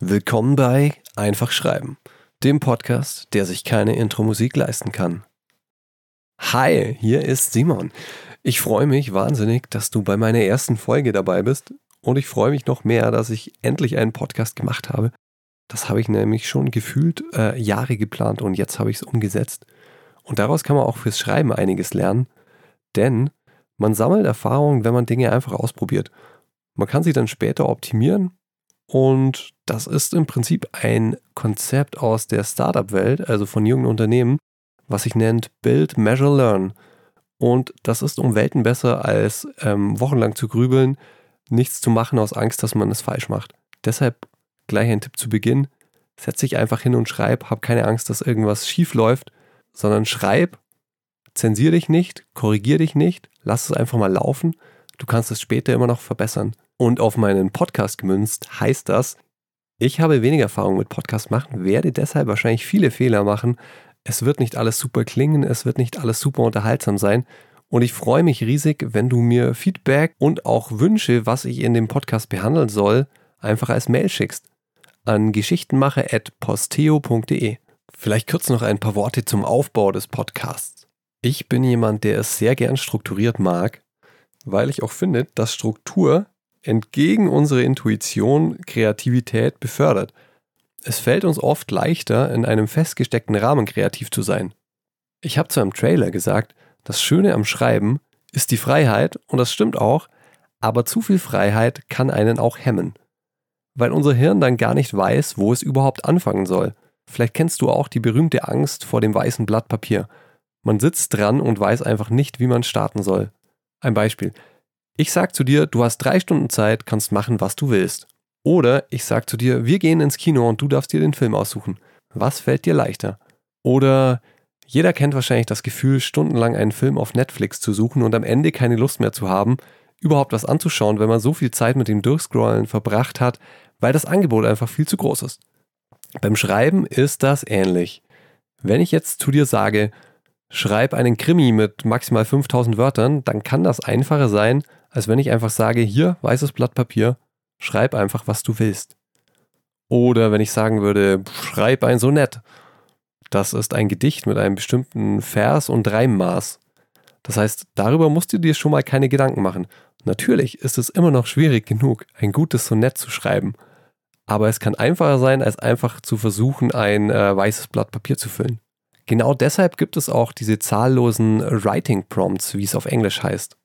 Willkommen bei Einfach Schreiben, dem Podcast, der sich keine Intro-Musik leisten kann. Hi, hier ist Simon. Ich freue mich wahnsinnig, dass du bei meiner ersten Folge dabei bist und ich freue mich noch mehr, dass ich endlich einen Podcast gemacht habe. Das habe ich nämlich schon gefühlt äh, Jahre geplant und jetzt habe ich es umgesetzt. Und daraus kann man auch fürs Schreiben einiges lernen, denn man sammelt Erfahrungen, wenn man Dinge einfach ausprobiert. Man kann sie dann später optimieren und das ist im Prinzip ein Konzept aus der Startup-Welt, also von jungen Unternehmen, was sich nennt Build, Measure, Learn. Und das ist um Welten besser, als ähm, wochenlang zu grübeln, nichts zu machen aus Angst, dass man es falsch macht. Deshalb gleich ein Tipp zu Beginn. Setz dich einfach hin und schreib, hab keine Angst, dass irgendwas schief läuft, sondern schreib, zensier dich nicht, korrigier dich nicht, lass es einfach mal laufen. Du kannst es später immer noch verbessern. Und auf meinen Podcast gemünzt heißt das, ich habe weniger Erfahrung mit Podcast machen, werde deshalb wahrscheinlich viele Fehler machen. Es wird nicht alles super klingen, es wird nicht alles super unterhaltsam sein. Und ich freue mich riesig, wenn du mir Feedback und auch Wünsche, was ich in dem Podcast behandeln soll, einfach als Mail schickst an geschichtenmacher.posteo.de. Vielleicht kurz noch ein paar Worte zum Aufbau des Podcasts. Ich bin jemand, der es sehr gern strukturiert mag, weil ich auch finde, dass Struktur entgegen unserer Intuition Kreativität befördert. Es fällt uns oft leichter, in einem festgesteckten Rahmen kreativ zu sein. Ich habe zu einem Trailer gesagt, das Schöne am Schreiben ist die Freiheit, und das stimmt auch, aber zu viel Freiheit kann einen auch hemmen. Weil unser Hirn dann gar nicht weiß, wo es überhaupt anfangen soll. Vielleicht kennst du auch die berühmte Angst vor dem weißen Blatt Papier. Man sitzt dran und weiß einfach nicht, wie man starten soll. Ein Beispiel. Ich sag zu dir, du hast drei Stunden Zeit, kannst machen, was du willst. Oder ich sag zu dir, wir gehen ins Kino und du darfst dir den Film aussuchen. Was fällt dir leichter? Oder jeder kennt wahrscheinlich das Gefühl, stundenlang einen Film auf Netflix zu suchen und am Ende keine Lust mehr zu haben, überhaupt was anzuschauen, wenn man so viel Zeit mit dem Durchscrollen verbracht hat, weil das Angebot einfach viel zu groß ist. Beim Schreiben ist das ähnlich. Wenn ich jetzt zu dir sage, schreib einen Krimi mit maximal 5000 Wörtern, dann kann das einfacher sein, als wenn ich einfach sage, hier, weißes Blatt Papier, schreib einfach, was du willst. Oder wenn ich sagen würde, schreib ein Sonett. Das ist ein Gedicht mit einem bestimmten Vers und Reimmaß. Das heißt, darüber musst du dir schon mal keine Gedanken machen. Natürlich ist es immer noch schwierig genug, ein gutes Sonett zu schreiben. Aber es kann einfacher sein, als einfach zu versuchen, ein äh, weißes Blatt Papier zu füllen. Genau deshalb gibt es auch diese zahllosen Writing Prompts, wie es auf Englisch heißt.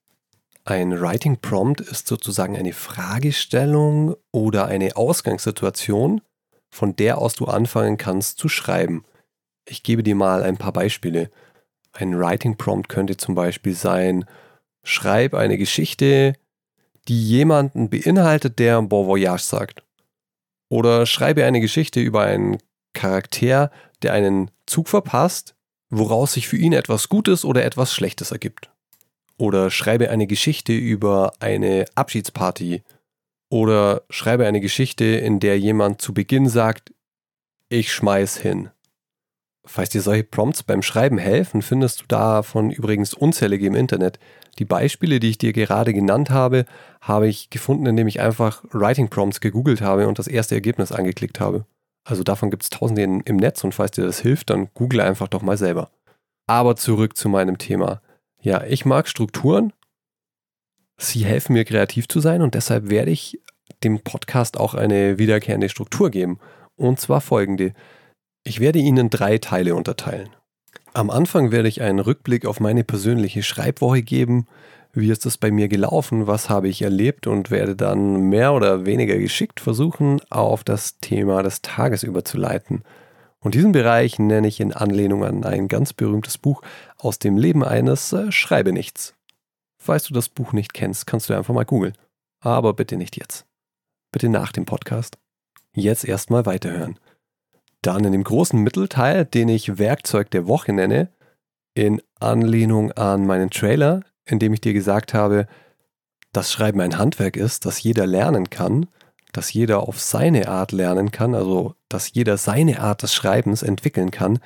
Ein Writing Prompt ist sozusagen eine Fragestellung oder eine Ausgangssituation, von der aus du anfangen kannst zu schreiben. Ich gebe dir mal ein paar Beispiele. Ein Writing Prompt könnte zum Beispiel sein, schreib eine Geschichte, die jemanden beinhaltet, der Bon Voyage sagt. Oder schreibe eine Geschichte über einen Charakter, der einen Zug verpasst, woraus sich für ihn etwas Gutes oder etwas Schlechtes ergibt. Oder schreibe eine Geschichte über eine Abschiedsparty. Oder schreibe eine Geschichte, in der jemand zu Beginn sagt, ich schmeiß hin. Falls dir solche Prompts beim Schreiben helfen, findest du davon übrigens unzählige im Internet. Die Beispiele, die ich dir gerade genannt habe, habe ich gefunden, indem ich einfach Writing Prompts gegoogelt habe und das erste Ergebnis angeklickt habe. Also davon gibt es tausende in, im Netz und falls dir das hilft, dann google einfach doch mal selber. Aber zurück zu meinem Thema. Ja, ich mag Strukturen. Sie helfen mir kreativ zu sein und deshalb werde ich dem Podcast auch eine wiederkehrende Struktur geben. Und zwar folgende. Ich werde Ihnen drei Teile unterteilen. Am Anfang werde ich einen Rückblick auf meine persönliche Schreibwoche geben. Wie ist es bei mir gelaufen? Was habe ich erlebt? Und werde dann mehr oder weniger geschickt versuchen, auf das Thema des Tages überzuleiten. Und diesen Bereich nenne ich in Anlehnung an ein ganz berühmtes Buch aus dem Leben eines äh, Schreibe nichts. Falls du das Buch nicht kennst, kannst du einfach mal googeln. Aber bitte nicht jetzt. Bitte nach dem Podcast. Jetzt erstmal weiterhören. Dann in dem großen Mittelteil, den ich Werkzeug der Woche nenne, in Anlehnung an meinen Trailer, in dem ich dir gesagt habe, dass Schreiben ein Handwerk ist, das jeder lernen kann, dass jeder auf seine Art lernen kann, also dass jeder seine Art des Schreibens entwickeln kann,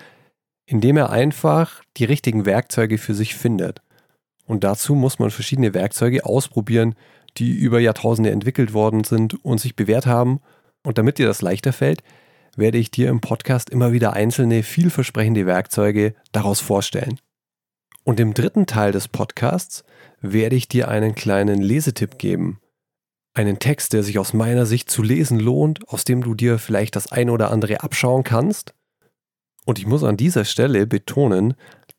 indem er einfach die richtigen Werkzeuge für sich findet. Und dazu muss man verschiedene Werkzeuge ausprobieren, die über Jahrtausende entwickelt worden sind und sich bewährt haben. Und damit dir das leichter fällt, werde ich dir im Podcast immer wieder einzelne vielversprechende Werkzeuge daraus vorstellen. Und im dritten Teil des Podcasts werde ich dir einen kleinen Lesetipp geben. Einen Text, der sich aus meiner Sicht zu lesen lohnt, aus dem du dir vielleicht das ein oder andere abschauen kannst. Und ich muss an dieser Stelle betonen,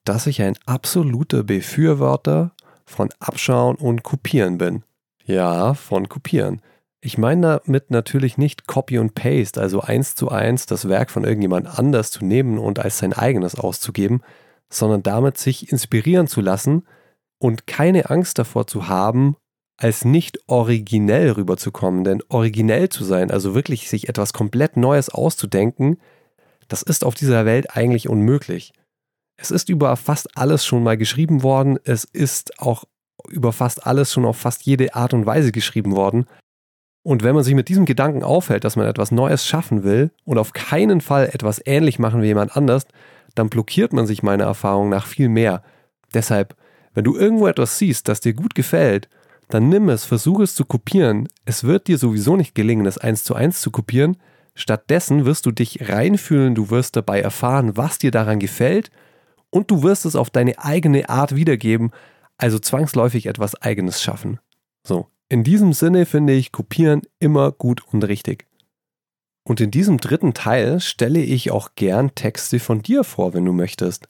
dass ich ein absoluter Befürworter von Abschauen und Kopieren bin. Ja, von Kopieren. Ich meine damit natürlich nicht Copy und Paste, also eins zu eins das Werk von irgendjemand anders zu nehmen und als sein eigenes auszugeben, sondern damit sich inspirieren zu lassen und keine Angst davor zu haben, als nicht originell rüberzukommen. Denn originell zu sein, also wirklich sich etwas komplett Neues auszudenken, das ist auf dieser Welt eigentlich unmöglich. Es ist über fast alles schon mal geschrieben worden, es ist auch über fast alles schon auf fast jede Art und Weise geschrieben worden. Und wenn man sich mit diesem Gedanken aufhält, dass man etwas Neues schaffen will und auf keinen Fall etwas ähnlich machen wie jemand anders, dann blockiert man sich meiner Erfahrung nach viel mehr. Deshalb, wenn du irgendwo etwas siehst, das dir gut gefällt, dann nimm es, versuche es zu kopieren. Es wird dir sowieso nicht gelingen, es eins zu eins zu kopieren. Stattdessen wirst du dich reinfühlen, du wirst dabei erfahren, was dir daran gefällt und du wirst es auf deine eigene Art wiedergeben, also zwangsläufig etwas Eigenes schaffen. So, in diesem Sinne finde ich Kopieren immer gut und richtig. Und in diesem dritten Teil stelle ich auch gern Texte von dir vor, wenn du möchtest.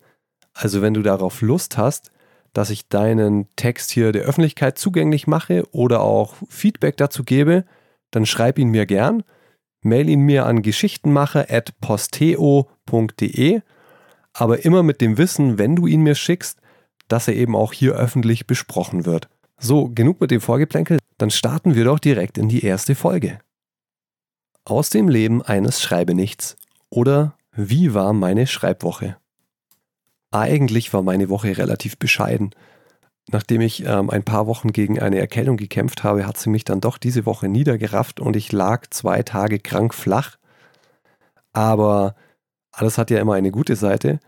Also wenn du darauf Lust hast, dass ich deinen Text hier der Öffentlichkeit zugänglich mache oder auch Feedback dazu gebe, dann schreib ihn mir gern. Mail ihn mir an geschichtenmacher.posteo.de, aber immer mit dem Wissen, wenn du ihn mir schickst, dass er eben auch hier öffentlich besprochen wird. So, genug mit dem Vorgeplänkel, dann starten wir doch direkt in die erste Folge. Aus dem Leben eines Schreibenichts oder Wie war meine Schreibwoche? Eigentlich war meine Woche relativ bescheiden. Nachdem ich ähm, ein paar Wochen gegen eine Erkältung gekämpft habe, hat sie mich dann doch diese Woche niedergerafft und ich lag zwei Tage krank flach. Aber alles hat ja immer eine gute Seite.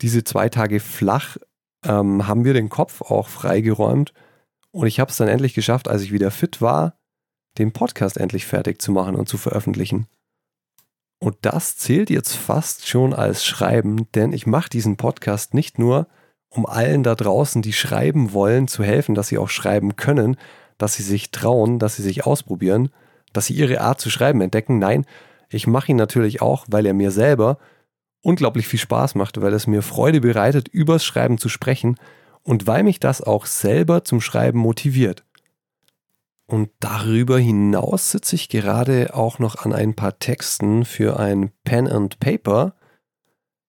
Diese zwei Tage flach ähm, haben wir den Kopf auch freigeräumt und ich habe es dann endlich geschafft, als ich wieder fit war, den Podcast endlich fertig zu machen und zu veröffentlichen. Und das zählt jetzt fast schon als Schreiben, denn ich mache diesen Podcast nicht nur, um allen da draußen, die schreiben wollen, zu helfen, dass sie auch schreiben können, dass sie sich trauen, dass sie sich ausprobieren, dass sie ihre Art zu schreiben entdecken. Nein, ich mache ihn natürlich auch, weil er mir selber unglaublich viel Spaß macht, weil es mir Freude bereitet, übers Schreiben zu sprechen und weil mich das auch selber zum Schreiben motiviert. Und darüber hinaus sitze ich gerade auch noch an ein paar Texten für ein Pen and Paper.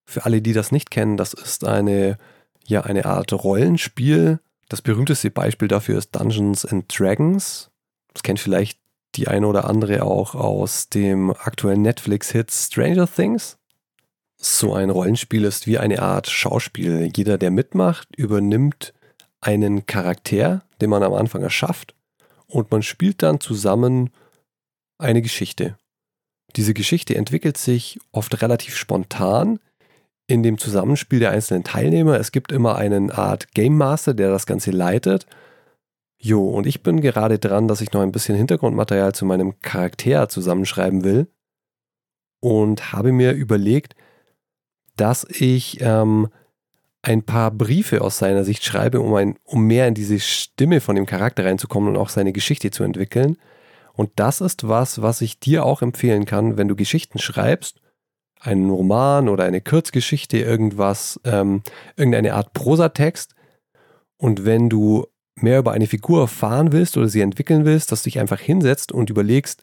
Für alle, die das nicht kennen, das ist eine, ja, eine Art Rollenspiel. Das berühmteste Beispiel dafür ist Dungeons and Dragons. Das kennt vielleicht die eine oder andere auch aus dem aktuellen Netflix-Hit Stranger Things. So ein Rollenspiel ist wie eine Art Schauspiel. Jeder, der mitmacht, übernimmt einen Charakter, den man am Anfang erschafft und man spielt dann zusammen eine Geschichte. Diese Geschichte entwickelt sich oft relativ spontan in dem Zusammenspiel der einzelnen Teilnehmer. Es gibt immer einen Art Game Master, der das Ganze leitet. Jo, und ich bin gerade dran, dass ich noch ein bisschen Hintergrundmaterial zu meinem Charakter zusammenschreiben will und habe mir überlegt, dass ich ähm, ein paar Briefe aus seiner Sicht schreibe, um, ein, um mehr in diese Stimme von dem Charakter reinzukommen und auch seine Geschichte zu entwickeln. Und das ist was, was ich dir auch empfehlen kann, wenn du Geschichten schreibst, einen Roman oder eine Kurzgeschichte, irgendwas, ähm, irgendeine Art Prosatext. Und wenn du mehr über eine Figur erfahren willst oder sie entwickeln willst, dass du dich einfach hinsetzt und überlegst,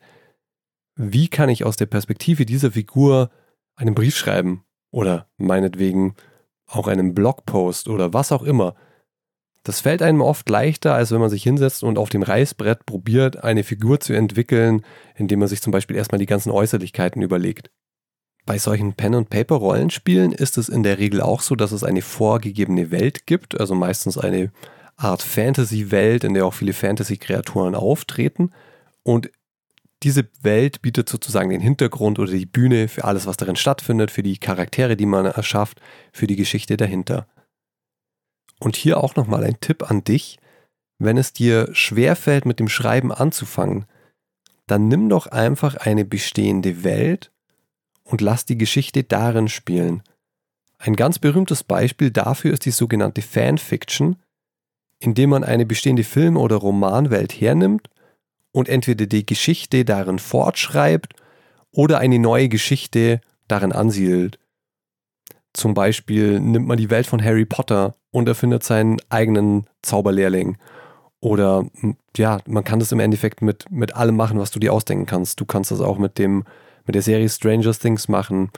wie kann ich aus der Perspektive dieser Figur einen Brief schreiben oder meinetwegen auch einem Blogpost oder was auch immer. Das fällt einem oft leichter, als wenn man sich hinsetzt und auf dem Reißbrett probiert, eine Figur zu entwickeln, indem man sich zum Beispiel erstmal die ganzen Äußerlichkeiten überlegt. Bei solchen Pen-and-Paper-Rollenspielen ist es in der Regel auch so, dass es eine vorgegebene Welt gibt, also meistens eine Art Fantasy-Welt, in der auch viele Fantasy-Kreaturen auftreten. Und diese Welt bietet sozusagen den Hintergrund oder die Bühne für alles, was darin stattfindet, für die Charaktere, die man erschafft, für die Geschichte dahinter. Und hier auch nochmal ein Tipp an dich. wenn es dir schwerfällt, mit dem Schreiben anzufangen, dann nimm doch einfach eine bestehende Welt und lass die Geschichte darin spielen. Ein ganz berühmtes Beispiel dafür ist die sogenannte Fanfiction, indem man eine bestehende Film- oder Romanwelt hernimmt und entweder die Geschichte darin fortschreibt oder eine neue Geschichte darin ansiedelt. Zum Beispiel nimmt man die Welt von Harry Potter und erfindet seinen eigenen Zauberlehrling. Oder ja, man kann das im Endeffekt mit, mit allem machen, was du dir ausdenken kannst. Du kannst das auch mit dem, mit der Serie Stranger Things machen.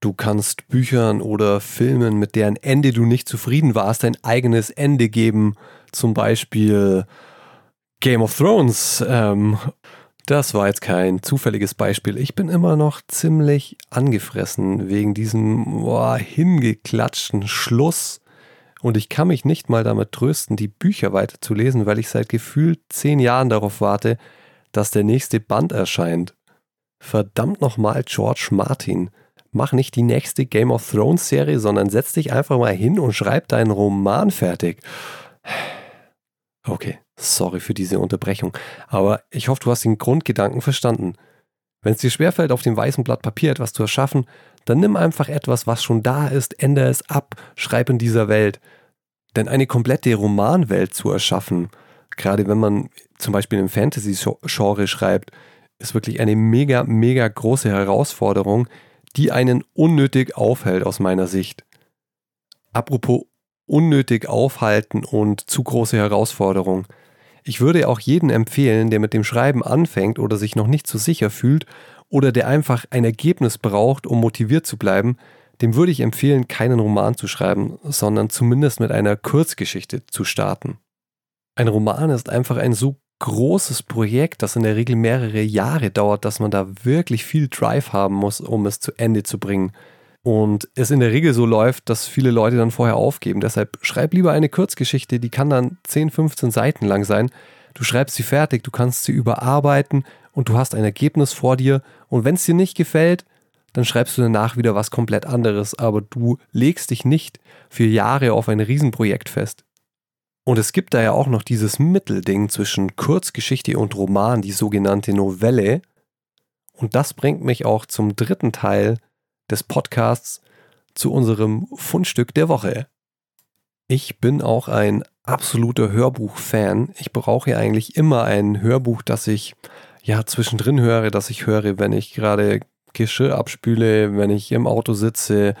Du kannst Büchern oder Filmen, mit deren Ende du nicht zufrieden warst, dein eigenes Ende geben. Zum Beispiel Game of Thrones. Ähm, das war jetzt kein zufälliges Beispiel. Ich bin immer noch ziemlich angefressen wegen diesem boah, hingeklatschten Schluss und ich kann mich nicht mal damit trösten, die Bücher weiterzulesen, weil ich seit gefühlt zehn Jahren darauf warte, dass der nächste Band erscheint. Verdammt nochmal, George Martin. Mach nicht die nächste Game of Thrones Serie, sondern setz dich einfach mal hin und schreib deinen Roman fertig. Okay, sorry für diese Unterbrechung, aber ich hoffe, du hast den Grundgedanken verstanden. Wenn es dir schwerfällt, auf dem weißen Blatt Papier etwas zu erschaffen, dann nimm einfach etwas, was schon da ist, ändere es ab, schreib in dieser Welt. Denn eine komplette Romanwelt zu erschaffen, gerade wenn man zum Beispiel im Fantasy-Genre schreibt, ist wirklich eine mega, mega große Herausforderung, die einen unnötig aufhält aus meiner Sicht. Apropos unnötig aufhalten und zu große Herausforderung. Ich würde auch jeden empfehlen, der mit dem Schreiben anfängt oder sich noch nicht so sicher fühlt oder der einfach ein Ergebnis braucht, um motiviert zu bleiben, dem würde ich empfehlen, keinen Roman zu schreiben, sondern zumindest mit einer Kurzgeschichte zu starten. Ein Roman ist einfach ein so großes Projekt, das in der Regel mehrere Jahre dauert, dass man da wirklich viel Drive haben muss, um es zu Ende zu bringen. Und es in der Regel so läuft, dass viele Leute dann vorher aufgeben. Deshalb schreib lieber eine Kurzgeschichte, die kann dann 10, 15 Seiten lang sein. Du schreibst sie fertig, du kannst sie überarbeiten und du hast ein Ergebnis vor dir. Und wenn es dir nicht gefällt, dann schreibst du danach wieder was komplett anderes, aber du legst dich nicht für Jahre auf ein Riesenprojekt fest. Und es gibt da ja auch noch dieses Mittelding zwischen Kurzgeschichte und Roman, die sogenannte Novelle. Und das bringt mich auch zum dritten Teil des Podcasts zu unserem Fundstück der Woche. Ich bin auch ein absoluter Hörbuch-Fan. Ich brauche eigentlich immer ein Hörbuch, das ich ja zwischendrin höre, das ich höre, wenn ich gerade Geschirr abspüle, wenn ich im Auto sitze,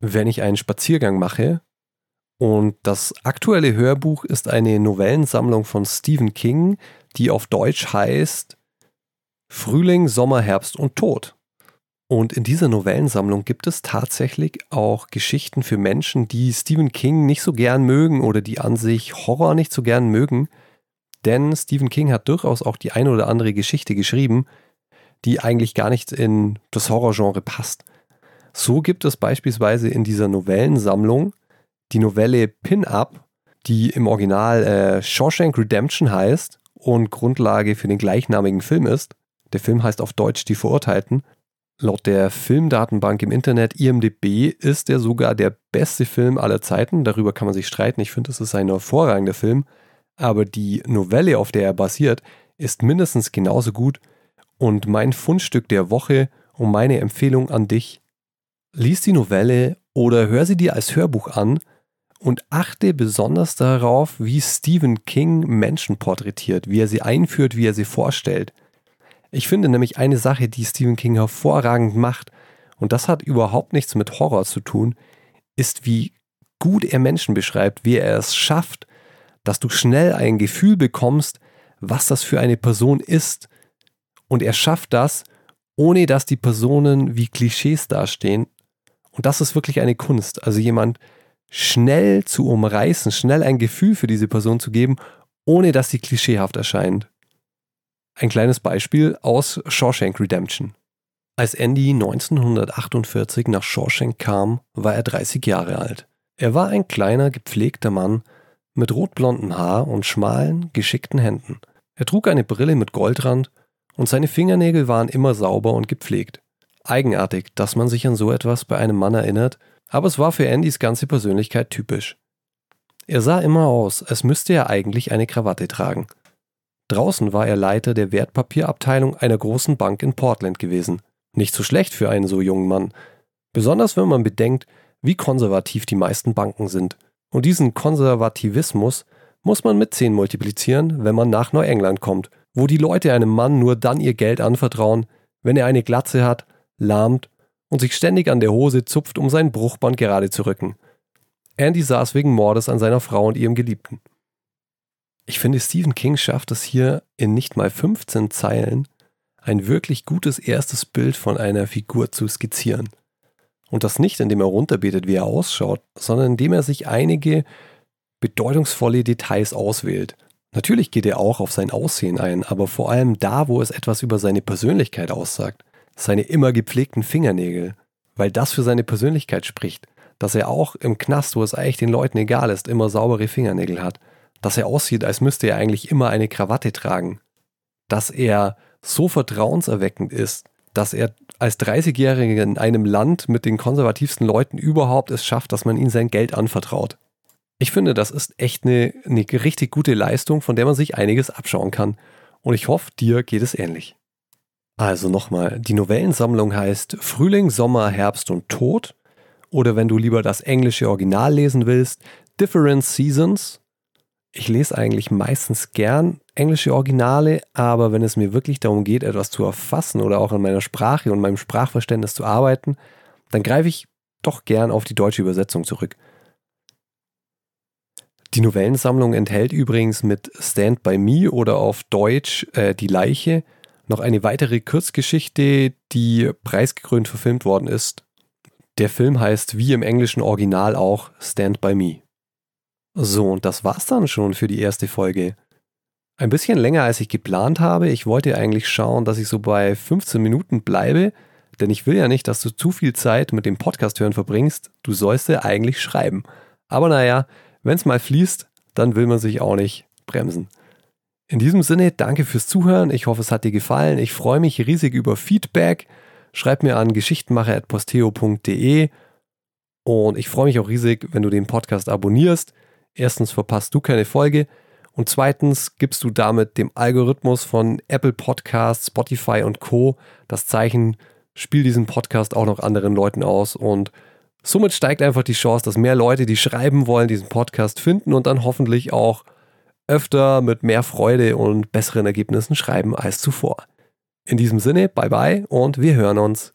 wenn ich einen Spaziergang mache. Und das aktuelle Hörbuch ist eine Novellensammlung von Stephen King, die auf Deutsch heißt Frühling, Sommer, Herbst und Tod. Und in dieser Novellensammlung gibt es tatsächlich auch Geschichten für Menschen, die Stephen King nicht so gern mögen oder die an sich Horror nicht so gern mögen. Denn Stephen King hat durchaus auch die eine oder andere Geschichte geschrieben, die eigentlich gar nicht in das Horrorgenre passt. So gibt es beispielsweise in dieser Novellensammlung die Novelle Pin-Up, die im Original äh, Shawshank Redemption heißt und Grundlage für den gleichnamigen Film ist. Der Film heißt auf Deutsch Die Verurteilten Laut der Filmdatenbank im Internet IMDB ist er sogar der beste Film aller Zeiten. Darüber kann man sich streiten. Ich finde, es ist ein hervorragender Film. Aber die Novelle, auf der er basiert, ist mindestens genauso gut. Und mein Fundstück der Woche und meine Empfehlung an dich: Lies die Novelle oder hör sie dir als Hörbuch an und achte besonders darauf, wie Stephen King Menschen porträtiert, wie er sie einführt, wie er sie vorstellt. Ich finde nämlich eine Sache, die Stephen King hervorragend macht, und das hat überhaupt nichts mit Horror zu tun, ist, wie gut er Menschen beschreibt, wie er es schafft, dass du schnell ein Gefühl bekommst, was das für eine Person ist. Und er schafft das, ohne dass die Personen wie Klischees dastehen. Und das ist wirklich eine Kunst. Also jemand schnell zu umreißen, schnell ein Gefühl für diese Person zu geben, ohne dass sie klischeehaft erscheint. Ein kleines Beispiel aus Shawshank Redemption. Als Andy 1948 nach Shawshank kam, war er 30 Jahre alt. Er war ein kleiner, gepflegter Mann mit rotblondem Haar und schmalen, geschickten Händen. Er trug eine Brille mit Goldrand und seine Fingernägel waren immer sauber und gepflegt. Eigenartig, dass man sich an so etwas bei einem Mann erinnert, aber es war für Andys ganze Persönlichkeit typisch. Er sah immer aus, als müsste er eigentlich eine Krawatte tragen. Draußen war er Leiter der Wertpapierabteilung einer großen Bank in Portland gewesen. Nicht so schlecht für einen so jungen Mann. Besonders wenn man bedenkt, wie konservativ die meisten Banken sind. Und diesen Konservativismus muss man mit 10 multiplizieren, wenn man nach Neuengland kommt, wo die Leute einem Mann nur dann ihr Geld anvertrauen, wenn er eine Glatze hat, lahmt und sich ständig an der Hose zupft, um sein Bruchband gerade zu rücken. Andy saß wegen Mordes an seiner Frau und ihrem Geliebten. Ich finde, Stephen King schafft es hier in nicht mal 15 Zeilen, ein wirklich gutes erstes Bild von einer Figur zu skizzieren. Und das nicht, indem er runterbetet, wie er ausschaut, sondern indem er sich einige bedeutungsvolle Details auswählt. Natürlich geht er auch auf sein Aussehen ein, aber vor allem da, wo es etwas über seine Persönlichkeit aussagt. Seine immer gepflegten Fingernägel, weil das für seine Persönlichkeit spricht. Dass er auch im Knast, wo es eigentlich den Leuten egal ist, immer saubere Fingernägel hat. Dass er aussieht, als müsste er eigentlich immer eine Krawatte tragen. Dass er so vertrauenserweckend ist, dass er als 30-Jähriger in einem Land mit den konservativsten Leuten überhaupt es schafft, dass man ihm sein Geld anvertraut. Ich finde, das ist echt eine, eine richtig gute Leistung, von der man sich einiges abschauen kann. Und ich hoffe, dir geht es ähnlich. Also nochmal, die Novellensammlung heißt Frühling, Sommer, Herbst und Tod. Oder wenn du lieber das englische Original lesen willst, Different Seasons. Ich lese eigentlich meistens gern englische Originale, aber wenn es mir wirklich darum geht, etwas zu erfassen oder auch an meiner Sprache und meinem Sprachverständnis zu arbeiten, dann greife ich doch gern auf die deutsche Übersetzung zurück. Die Novellensammlung enthält übrigens mit Stand by Me oder auf Deutsch äh, Die Leiche noch eine weitere Kurzgeschichte, die preisgekrönt verfilmt worden ist. Der Film heißt wie im englischen Original auch Stand by Me. So, und das war's dann schon für die erste Folge. Ein bisschen länger als ich geplant habe. Ich wollte eigentlich schauen, dass ich so bei 15 Minuten bleibe, denn ich will ja nicht, dass du zu viel Zeit mit dem Podcast hören verbringst. Du sollst ja eigentlich schreiben. Aber naja, wenn es mal fließt, dann will man sich auch nicht bremsen. In diesem Sinne, danke fürs Zuhören. Ich hoffe, es hat dir gefallen. Ich freue mich riesig über Feedback. Schreib mir an geschichtenmacher.posteo.de und ich freue mich auch riesig, wenn du den Podcast abonnierst. Erstens verpasst du keine Folge und zweitens gibst du damit dem Algorithmus von Apple Podcasts, Spotify und Co. das Zeichen, spiel diesen Podcast auch noch anderen Leuten aus und somit steigt einfach die Chance, dass mehr Leute, die schreiben wollen, diesen Podcast finden und dann hoffentlich auch öfter mit mehr Freude und besseren Ergebnissen schreiben als zuvor. In diesem Sinne, bye bye und wir hören uns.